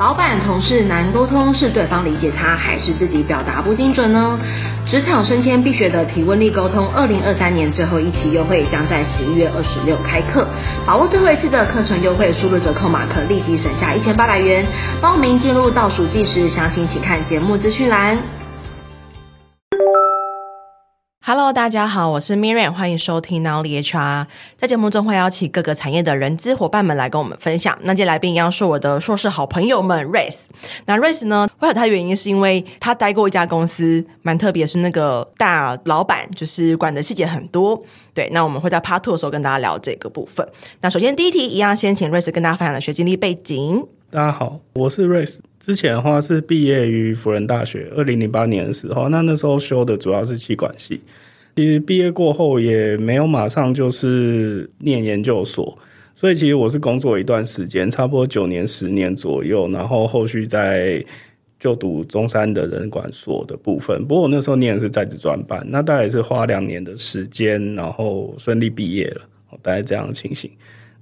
老板同事难沟通，是对方理解差，还是自己表达不精准呢？职场升迁必学的提问力沟通，二零二三年最后一期优惠将在十一月二十六开课，把握最后一次的课程优惠，输入折扣码可立即省下一千八百元。报名进入倒数计时，详情请看节目资讯栏。Hello，大家好，我是 Miriam，欢迎收听 Now 的 HR。在节目中会邀请各个产业的人资伙伴们来跟我们分享。那这来宾一样是我的硕士好朋友们 Race。那 Race 呢，会有他的原因是因为他待过一家公司，蛮特别，是那个大老板，就是管的细节很多。对，那我们会在 Part Two 的时候跟大家聊这个部分。那首先第一题一样，先请 Race 跟大家分享的学经历背景。大家好，我是 Race。之前的话是毕业于辅仁大学，二零零八年的时候，那那时候修的主要是气管系。其实毕业过后也没有马上就是念研究所，所以其实我是工作一段时间，差不多九年、十年左右，然后后续在就读中山的人管所的部分。不过我那时候念的是在职专班，那大概是花两年的时间，然后顺利毕业了，大概这样的情形。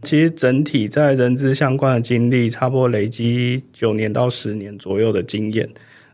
其实整体在人资相关的经历，差不多累积九年到十年左右的经验。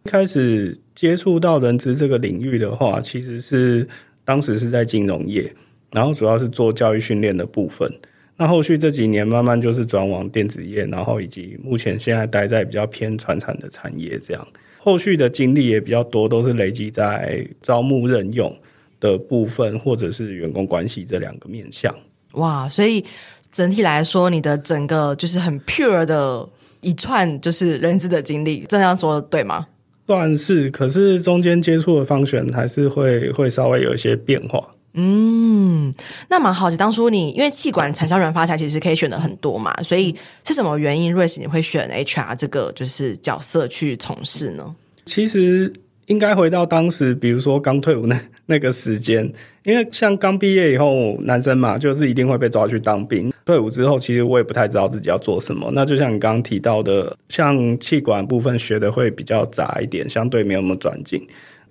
开始接触到人资这个领域的话，其实是当时是在金融业，然后主要是做教育训练的部分。那后续这几年慢慢就是转往电子业，然后以及目前现在待在比较偏传产的产业这样。后续的经历也比较多，都是累积在招募任用的部分，或者是员工关系这两个面向。哇，所以。整体来说，你的整个就是很 pure 的一串，就是人资的经历，这样说对吗？算是，可是中间接触的方选还是会会稍微有一些变化。嗯，那蛮好奇，当初你因为气管产销人发财，其实可以选的很多嘛，所以是什么原因，Race 你会选 HR 这个就是角色去从事呢？其实。应该回到当时，比如说刚退伍那那个时间，因为像刚毕业以后，男生嘛，就是一定会被抓去当兵。退伍之后，其实我也不太知道自己要做什么。那就像你刚刚提到的，像气管部分学的会比较杂一点，相对没有那么专精，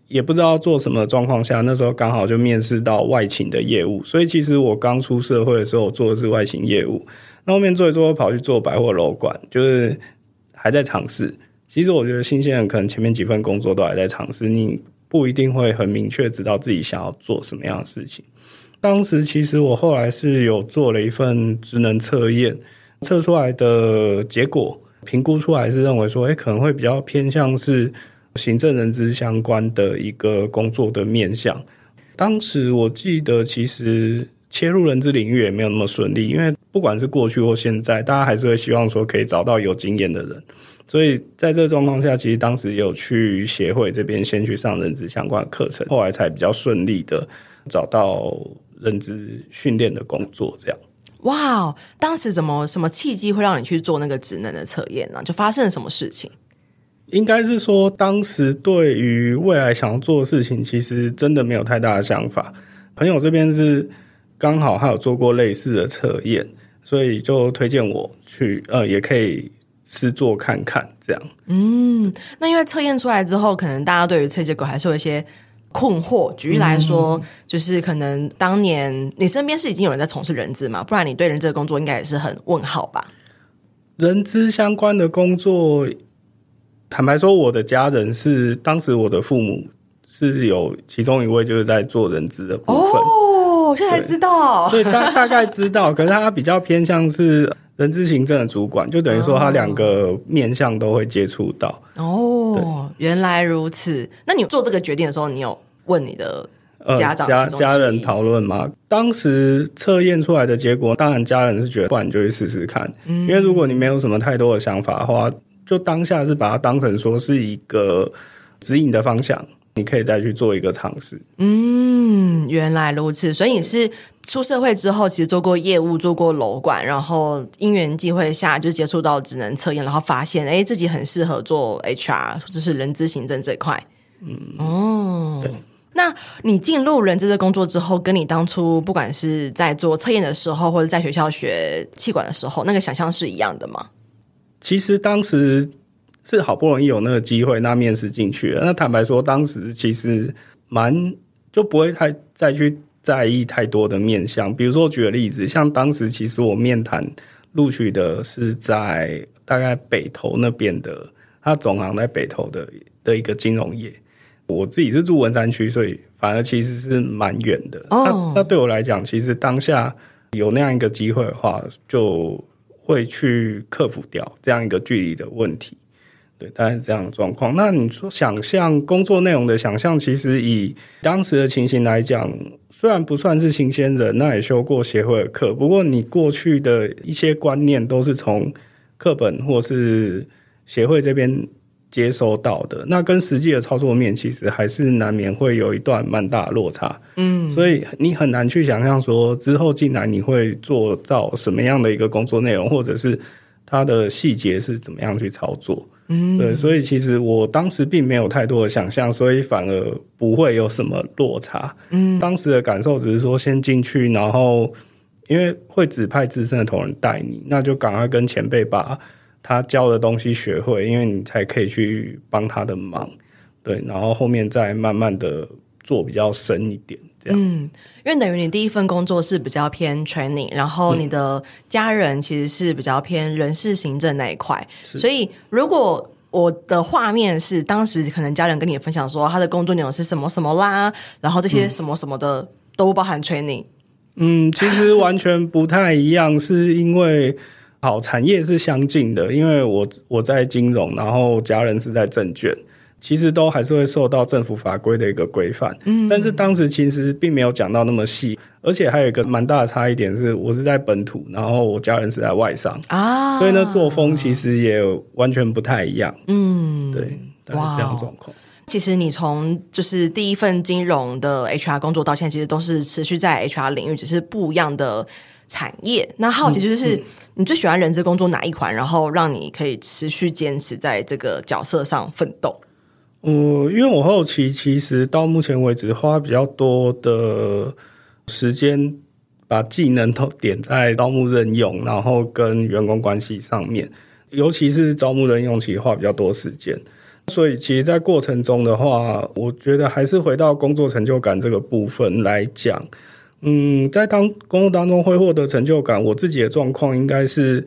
也不知道做什么状况下，那时候刚好就面试到外勤的业务。所以其实我刚出社会的时候，我做的是外勤业务。那后面做一做，跑去做百货楼管，就是还在尝试。其实我觉得新鲜人可能前面几份工作都还在尝试，你不一定会很明确知道自己想要做什么样的事情。当时其实我后来是有做了一份职能测验，测出来的结果评估出来是认为说，诶，可能会比较偏向是行政人资相关的一个工作的面向。当时我记得其实切入人资领域也没有那么顺利，因为不管是过去或现在，大家还是会希望说可以找到有经验的人。所以在这个状况下，其实当时有去协会这边先去上认知相关的课程，后来才比较顺利的找到认知训练的工作。这样，哇，当时怎么什么契机会让你去做那个职能的测验呢？就发生了什么事情？应该是说，当时对于未来想要做的事情，其实真的没有太大的想法。朋友这边是刚好还有做过类似的测验，所以就推荐我去，呃，也可以。试做看看，这样。嗯，那因为测验出来之后，可能大家对于测结果还是有一些困惑。举例来说，嗯、就是可能当年你身边是已经有人在从事人资嘛，不然你对人资的工作应该也是很问号吧？人资相关的工作，坦白说，我的家人是当时我的父母是有其中一位就是在做人资的部分。哦，我现在才知道，所以大大概知道，可是他比较偏向是。人资行政的主管，就等于说他两个面向都会接触到。哦，原来如此。那你做这个决定的时候，你有问你的家长、呃、家家人讨论吗？当时测验出来的结果，当然家人是觉得，不然你就去试试看。嗯，因为如果你没有什么太多的想法的话，就当下是把它当成说是一个指引的方向，你可以再去做一个尝试。嗯，原来如此。所以你是。出社会之后，其实做过业务，做过楼管，然后因缘际会下就接触到职能测验，然后发现哎，自己很适合做 HR，就是人资行政这块。嗯，哦，对。那你进入人资的工作之后，跟你当初不管是在做测验的时候，或者在学校学气管的时候，那个想象是一样的吗？其实当时是好不容易有那个机会，那面试进去了。那坦白说，当时其实蛮就不会太再去。在意太多的面向，比如说举个例子，像当时其实我面谈录取的是在大概北投那边的，他总行在北投的的一个金融业。我自己是住文山区，所以反而其实是蛮远的。哦、那那对我来讲，其实当下有那样一个机会的话，就会去克服掉这样一个距离的问题。对，大概是这样的状况。那你说想象工作内容的想象，其实以当时的情形来讲，虽然不算是新鲜人，那也修过协会的课，不过你过去的一些观念都是从课本或是协会这边。接收到的那跟实际的操作面，其实还是难免会有一段蛮大的落差。嗯，所以你很难去想象说之后进来你会做到什么样的一个工作内容，或者是它的细节是怎么样去操作。嗯，对，所以其实我当时并没有太多的想象，所以反而不会有什么落差。嗯，当时的感受只是说先进去，然后因为会指派资深的同仁带你，那就赶快跟前辈把。他教的东西学会，因为你才可以去帮他的忙，对，然后后面再慢慢的做比较深一点，这样。嗯，因为等于你第一份工作是比较偏 training，然后你的家人其实是比较偏人事行政那一块，嗯、所以如果我的画面是当时可能家人跟你分享说他的工作内容是什么什么啦，然后这些什么什么的都包含 training。嗯，其实完全不太一样，是因为。好，产业是相近的，因为我我在金融，然后家人是在证券，其实都还是会受到政府法规的一个规范。嗯，但是当时其实并没有讲到那么细，而且还有一个蛮大的差异点是，我是在本土，然后我家人是在外商啊，所以呢，作风其实也完全不太一样。嗯，对，哇，这样状况。其实你从就是第一份金融的 HR 工作到现在，其实都是持续在 HR 领域，只是不一样的。产业，那好奇就是你最喜欢人资工作哪一款？然后让你可以持续坚持在这个角色上奋斗。嗯，因为我后期其实到目前为止花比较多的时间，把技能都点在招募任用，然后跟员工关系上面，尤其是招募任用，其实花比较多时间。所以，其实，在过程中的话，我觉得还是回到工作成就感这个部分来讲。嗯，在当工作当中会获得成就感。我自己的状况应该是，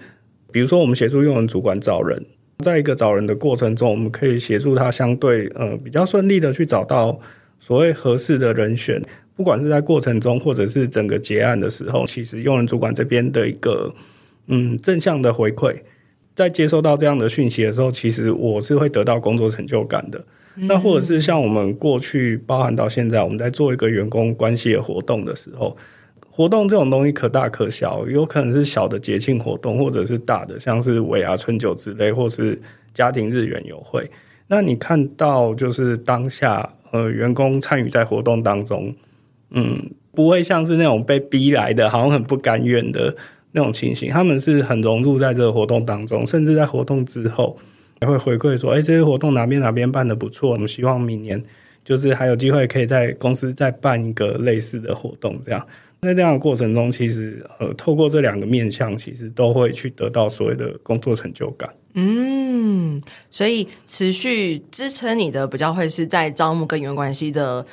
比如说我们协助用人主管找人，在一个找人的过程中，我们可以协助他相对呃比较顺利的去找到所谓合适的人选。不管是在过程中，或者是整个结案的时候，其实用人主管这边的一个嗯正向的回馈，在接收到这样的讯息的时候，其实我是会得到工作成就感的。那或者是像我们过去包含到现在，我们在做一个员工关系的活动的时候，活动这种东西可大可小，有可能是小的节庆活动，或者是大的，像是尾牙、春酒之类，或是家庭日园游会。那你看到就是当下呃员工参与在活动当中，嗯，不会像是那种被逼来的，好像很不甘愿的那种情形，他们是很融入在这个活动当中，甚至在活动之后。也会回馈说，哎，这些活动哪边哪边办得不错，我们希望明年就是还有机会可以在公司再办一个类似的活动，这样。在这样的过程中，其实呃，透过这两个面向，其实都会去得到所谓的工作成就感。嗯，所以持续支撑你的比较会是在招募跟员工关系的。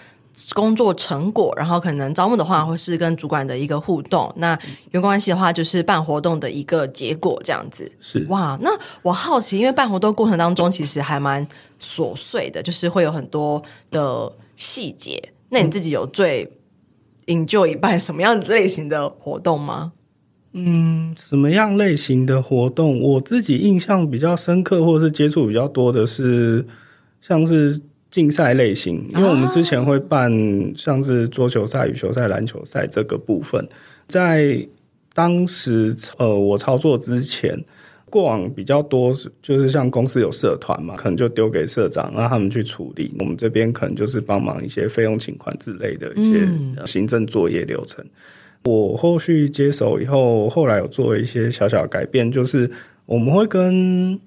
工作成果，然后可能招募的话会是跟主管的一个互动，那员工关系的话就是办活动的一个结果，这样子。是哇，那我好奇，因为办活动过程当中其实还蛮琐碎的，就是会有很多的细节。那你自己有最 enjoy 办什么样类型的活动吗？嗯，什么样类型的活动？我自己印象比较深刻，或是接触比较多的是，像是。竞赛类型，因为我们之前会办像是桌球赛、羽球赛、篮球赛这个部分，在当时呃我操作之前，过往比较多就是像公司有社团嘛，可能就丢给社长让他们去处理，我们这边可能就是帮忙一些费用请款之类的一些行政作业流程。我后续接手以后，后来有做一些小小的改变，就是我们会跟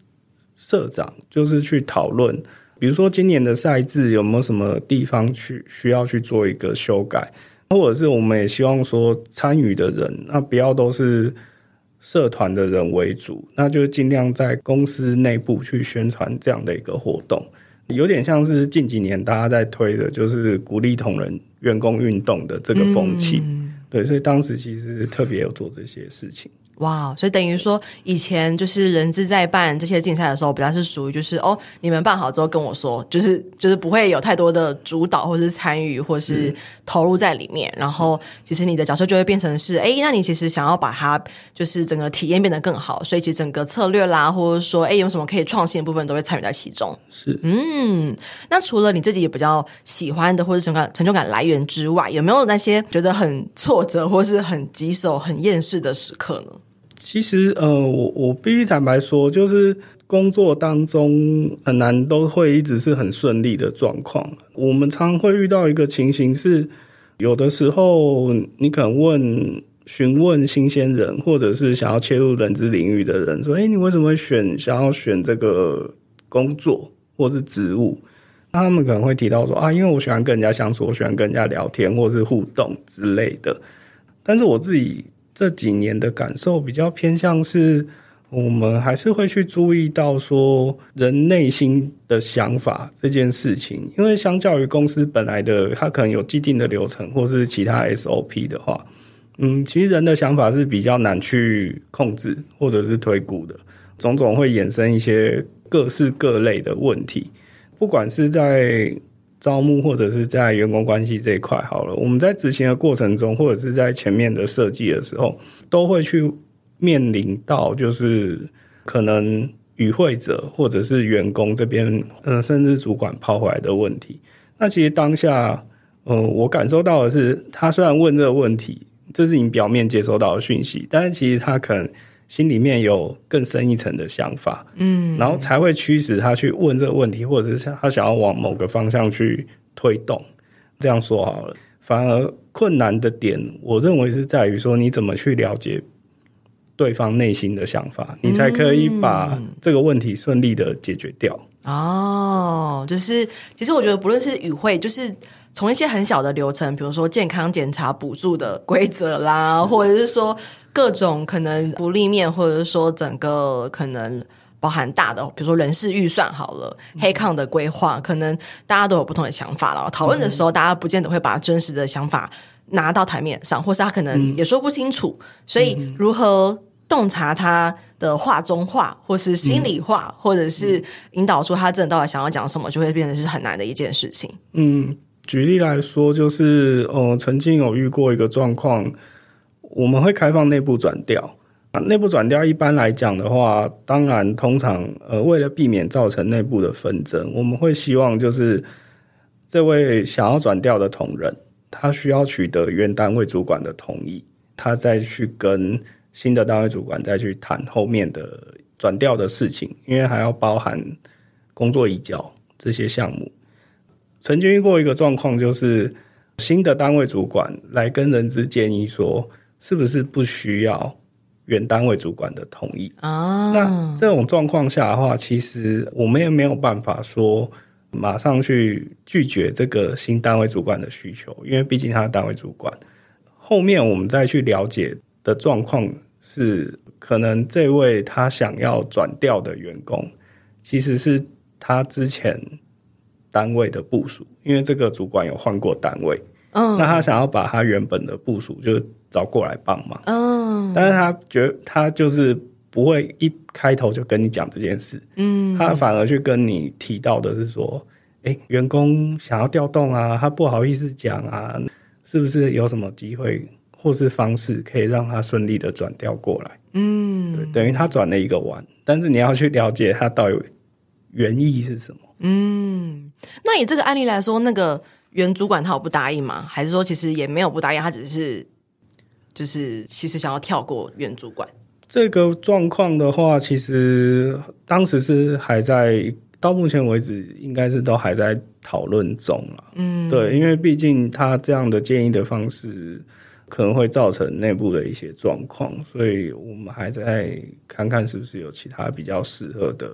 社长就是去讨论。比如说今年的赛制有没有什么地方去需要去做一个修改，或者是我们也希望说参与的人，那不要都是社团的人为主，那就尽量在公司内部去宣传这样的一个活动，有点像是近几年大家在推的，就是鼓励同仁员工运动的这个风气。嗯、对，所以当时其实特别有做这些事情。哇，所以等于说，以前就是人资在办这些竞赛的时候，比较是属于就是哦，你们办好之后跟我说，就是就是不会有太多的主导或是参与或是投入在里面。然后其实你的角色就会变成是，哎，那你其实想要把它就是整个体验变得更好，所以其实整个策略啦，或者说哎有什么可以创新的部分，都会参与在其中。是，嗯，那除了你自己也比较喜欢的或者成感成就感来源之外，有没有那些觉得很挫折或是很棘手、很厌世的时刻呢？其实，呃，我我必须坦白说，就是工作当中很难都会一直是很顺利的状况。我们常会遇到一个情形是，有的时候你可能问询问新鲜人，或者是想要切入人资领域的人，说：“诶，你为什么会选想要选这个工作或是职务？”那他们可能会提到说：“啊，因为我喜欢跟人家相处，我喜欢跟人家聊天或是互动之类的。”但是我自己。这几年的感受比较偏向是，我们还是会去注意到说人内心的想法这件事情，因为相较于公司本来的，它可能有既定的流程或是其他 SOP 的话，嗯，其实人的想法是比较难去控制或者是推估的，种种会衍生一些各式各类的问题，不管是在。招募或者是在员工关系这一块好了，我们在执行的过程中，或者是在前面的设计的时候，都会去面临到就是可能与会者或者是员工这边，嗯，甚至主管抛回来的问题。那其实当下，嗯，我感受到的是，他虽然问这个问题，这是你表面接收到的讯息，但是其实他可能。心里面有更深一层的想法，嗯，然后才会驱使他去问这个问题，或者是他想要往某个方向去推动。这样说好了，反而困难的点，我认为是在于说你怎么去了解对方内心的想法，你才可以把这个问题顺利的解决掉。哦，就是其实我觉得不论是与会，就是。从一些很小的流程，比如说健康检查补助的规则啦，或者是说各种可能福利面，或者是说整个可能包含大的，比如说人事预算好了，黑抗的规划，可能大家都有不同的想法了。讨论的时候，大家不见得会把真实的想法拿到台面上，或是他可能也说不清楚。所以，如何洞察他的话中话，或是心里话，或者是引导出他真的到底想要讲什么，就会变得是很难的一件事情。嗯。举例来说，就是呃，曾经有遇过一个状况，我们会开放内部转调。啊，内部转调一般来讲的话，当然通常呃，为了避免造成内部的纷争，我们会希望就是这位想要转调的同仁，他需要取得原单位主管的同意，他再去跟新的单位主管再去谈后面的转调的事情，因为还要包含工作移交这些项目。曾经遇过一个状况，就是新的单位主管来跟人资建议说，是不是不需要原单位主管的同意啊？那这种状况下的话，其实我们也没有办法说马上去拒绝这个新单位主管的需求，因为毕竟他是单位主管。后面我们再去了解的状况是，可能这位他想要转调的员工，其实是他之前。单位的部署，因为这个主管有换过单位，嗯，那他想要把他原本的部署就找过来帮忙，嗯，但是他觉得他就是不会一开头就跟你讲这件事，嗯，他反而去跟你提到的是说，诶，员工想要调动啊，他不好意思讲啊，是不是有什么机会或是方式可以让他顺利的转调过来？嗯，对，等于他转了一个弯，但是你要去了解他到底原意是什么。嗯，那以这个案例来说，那个原主管他有不答应吗？还是说其实也没有不答应，他只是就是其实想要跳过原主管？这个状况的话，其实当时是还在到目前为止，应该是都还在讨论中了。嗯，对，因为毕竟他这样的建议的方式可能会造成内部的一些状况，所以我们还在看看是不是有其他比较适合的。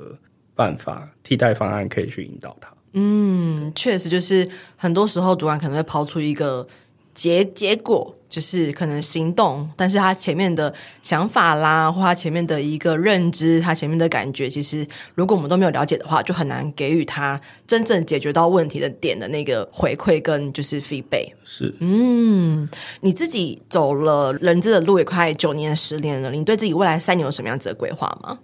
办法替代方案可以去引导他。嗯，确实就是很多时候主管可能会抛出一个结结果。就是可能行动，但是他前面的想法啦，或他前面的一个认知，他前面的感觉，其实如果我们都没有了解的话，就很难给予他真正解决到问题的点的那个回馈跟就是 feedback。是，嗯，你自己走了人资的路也快九年十年了，你对自己未来三年有什么样子的规划吗？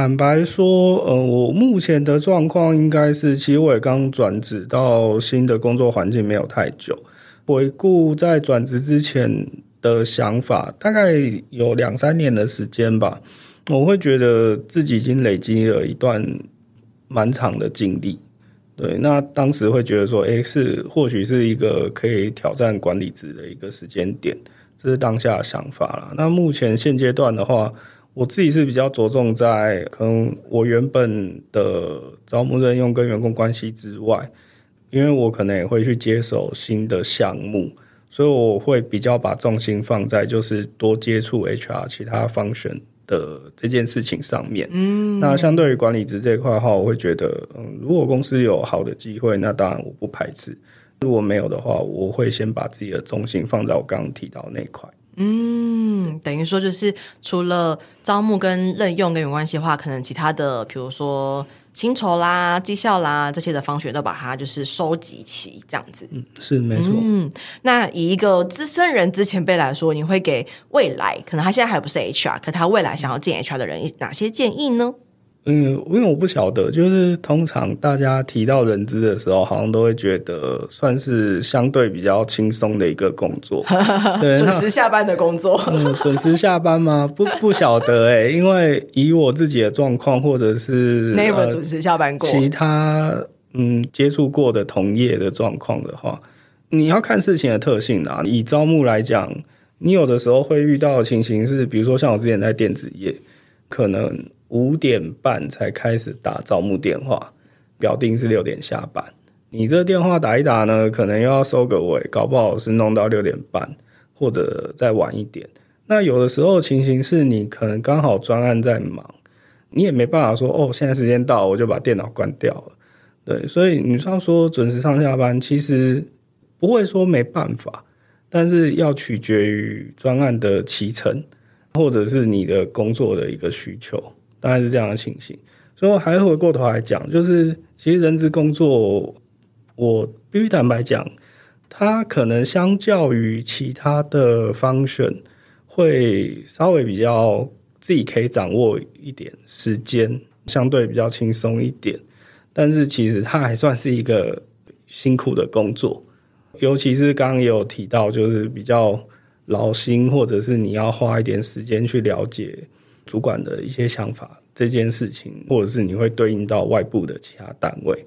坦白说，呃，我目前的状况应该是，其实我也刚转职到新的工作环境没有太久。回顾在转职之前的想法，大概有两三年的时间吧。我会觉得自己已经累积了一段蛮长的经历。对，那当时会觉得说，诶，是或许是一个可以挑战管理职的一个时间点，这是当下的想法了。那目前现阶段的话，我自己是比较着重在可能我原本的招募任用跟员工关系之外。因为我可能也会去接手新的项目，所以我会比较把重心放在就是多接触 HR 其他 function 的这件事情上面。嗯，那相对于管理职这一块的话，我会觉得，嗯，如果公司有好的机会，那当然我不排斥；如果没有的话，我会先把自己的重心放在我刚刚提到那块。嗯，等于说就是除了招募跟任用跟有关系的话，可能其他的，比如说。薪酬啦、绩效啦这些的方学都把它就是收集齐，这样子。嗯，是没错。嗯，那以一个资深人资前辈来说，你会给未来可能他现在还不是 HR，可他未来想要进 HR 的人哪些建议呢？嗯，因为我不晓得，就是通常大家提到人资的时候，好像都会觉得算是相对比较轻松的一个工作，对，准时下班的工作。嗯，准时下班吗？不，不晓得哎、欸，因为以我自己的状况，或者是 never 准时下班过，其他嗯接触过的同业的状况的话，你要看事情的特性啊。以招募来讲，你有的时候会遇到的情形是，比如说像我之前在电子业，可能。五点半才开始打招募电话，表定是六点下班。你这电话打一打呢，可能又要收个尾，搞不好是弄到六点半或者再晚一点。那有的时候情形是你可能刚好专案在忙，你也没办法说哦，现在时间到，我就把电脑关掉了。对，所以你要说准时上下班，其实不会说没办法，但是要取决于专案的期程，或者是你的工作的一个需求。大概是这样的情形，所以我还回过头来讲，就是其实人资工作，我必须坦白讲，它可能相较于其他的 function 会稍微比较自己可以掌握一点时间，相对比较轻松一点。但是其实它还算是一个辛苦的工作，尤其是刚刚也有提到，就是比较劳心，或者是你要花一点时间去了解。主管的一些想法，这件事情，或者是你会对应到外部的其他单位，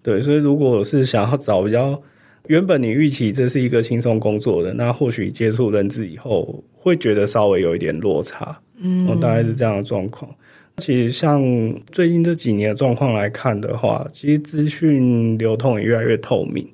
对，所以如果是想要找比较原本你预期这是一个轻松工作的，那或许接触人资以后，会觉得稍微有一点落差，嗯，大概是这样的状况。其实像最近这几年的状况来看的话，其实资讯流通也越来越透明。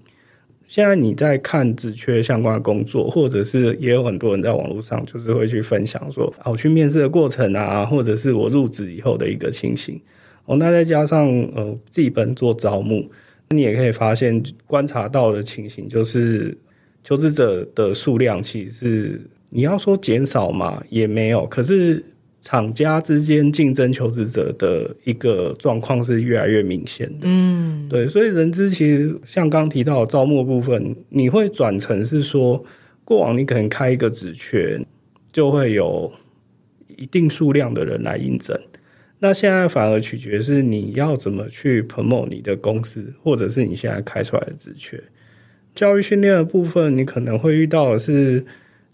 现在你在看职缺相关的工作，或者是也有很多人在网络上就是会去分享说，啊，我去面试的过程啊，或者是我入职以后的一个情形。哦，那再加上呃自己本做招募，你也可以发现观察到的情形就是，求职者的数量其实是你要说减少嘛，也没有，可是。厂家之间竞争求职者的一个状况是越来越明显的，嗯，对，所以人资其实像刚提到的招募部分，你会转成是说，过往你可能开一个职缺，就会有一定数量的人来应征，那现在反而取决是你要怎么去 promote 你的公司，或者是你现在开出来的职缺。教育训练的部分，你可能会遇到的是，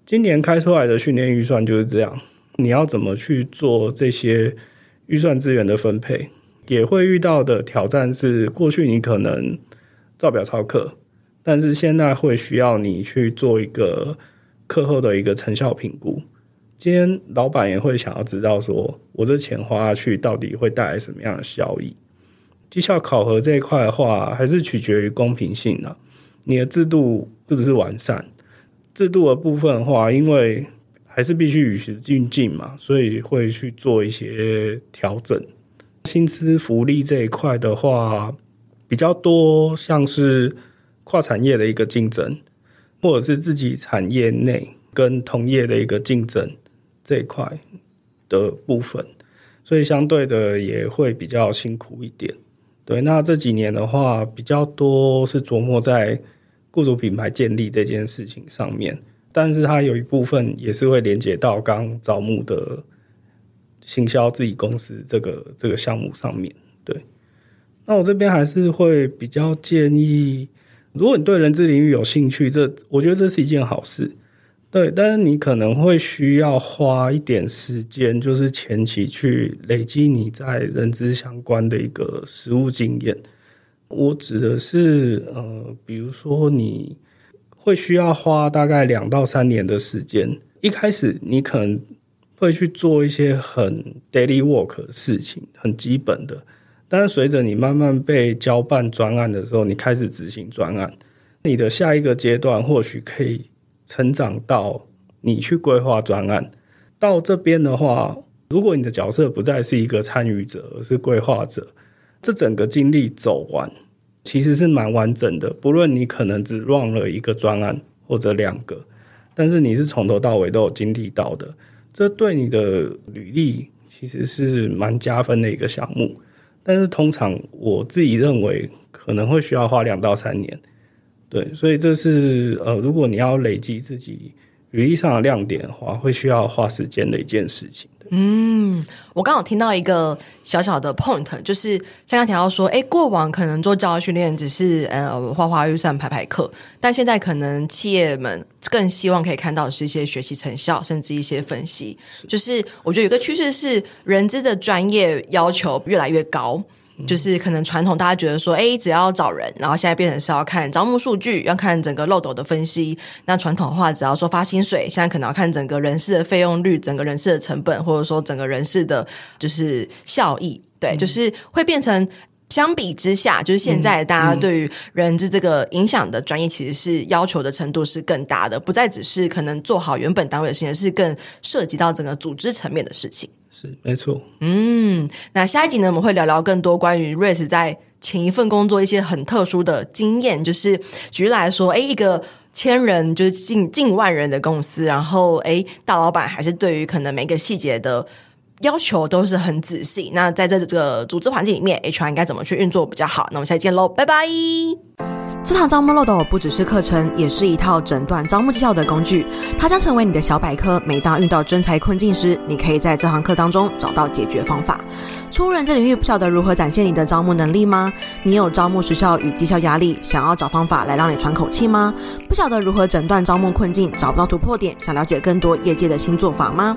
今年开出来的训练预算就是这样。你要怎么去做这些预算资源的分配，也会遇到的挑战是，过去你可能照表操课，但是现在会需要你去做一个课后的一个成效评估。今天老板也会想要知道，说我这钱花下去到底会带来什么样的效益？绩效考核这一块的话，还是取决于公平性啊。你的制度是不是完善？制度的部分的话，因为还是必须与时俱进嘛，所以会去做一些调整。薪资福利这一块的话，比较多像是跨产业的一个竞争，或者是自己产业内跟同业的一个竞争这一块的部分，所以相对的也会比较辛苦一点。对，那这几年的话，比较多是琢磨在雇主品牌建立这件事情上面，但是它有一部分也是会连接到刚招募的行销自己公司这个这个项目上面。对，那我这边还是会比较建议，如果你对人资领域有兴趣，这我觉得这是一件好事。对，但是你可能会需要花一点时间，就是前期去累积你在人资相关的一个实务经验。我指的是，呃，比如说你会需要花大概两到三年的时间。一开始你可能会去做一些很 daily work 的事情，很基本的。但是随着你慢慢被交办专案的时候，你开始执行专案，你的下一个阶段或许可以。成长到你去规划专案，到这边的话，如果你的角色不再是一个参与者，而是规划者，这整个经历走完，其实是蛮完整的。不论你可能只 run 了一个专案或者两个，但是你是从头到尾都有经历到的，这对你的履历其实是蛮加分的一个项目。但是通常我自己认为可能会需要花两到三年。对，所以这是呃，如果你要累积自己履历上的亮点的话，会需要花时间的一件事情。嗯，我刚好听到一个小小的 point，就是像刚提到说，哎，过往可能做教育训练只是呃花花预算排排课，但现在可能企业们更希望可以看到是一些学习成效，甚至一些分析。就是我觉得有个趋势是，人资的专业要求越来越高。就是可能传统大家觉得说，哎，只要找人，然后现在变成是要看招募数据，要看整个漏斗的分析。那传统的话，只要说发薪水，现在可能要看整个人事的费用率，整个人事的成本，或者说整个人事的，就是效益。对，嗯、就是会变成相比之下，就是现在大家对于人资这个影响的专业，其实是要求的程度是更大的，不再只是可能做好原本单位的事情，是更涉及到整个组织层面的事情。是没错，嗯，那下一集呢，我们会聊聊更多关于 Race 在前一份工作一些很特殊的经验。就是举例来说，哎，一个千人就是近近万人的公司，然后诶，大老板还是对于可能每个细节的要求都是很仔细。那在这这个组织环境里面，HR 应该怎么去运作比较好？那我们下期见喽，拜拜。这堂招募漏斗不只是课程，也是一套诊断招募绩效的工具。它将成为你的小百科。每当遇到真才困境时，你可以在这堂课当中找到解决方法。初入人这领域，不晓得如何展现你的招募能力吗？你有招募时效与绩效压力，想要找方法来让你喘口气吗？不晓得如何诊断招募困境，找不到突破点，想了解更多业界的新做法吗？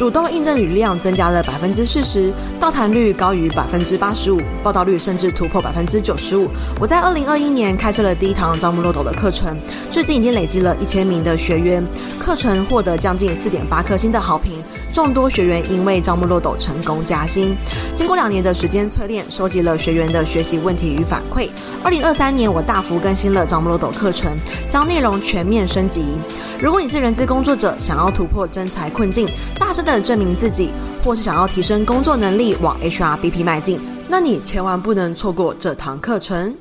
主动应征履历量增加了百分之四十，到谈率高于百分之八十五，报道率甚至突破百分之九十五。我在二零二一年开设了第一堂招募漏斗的课程，最近已经累积了一千名的学员，课程获得将近四点八颗星的好评。众多学员因为招募漏斗成功加薪。经过两年的时间淬炼，收集了学员的学习问题与反馈。二零二三年，我大幅更新了招募漏斗课程，将内容全面升级。如果你是人资工作者，想要突破真才困境，大声的证明自己，或是想要提升工作能力，往 HRBP 迈进，那你千万不能错过这堂课程。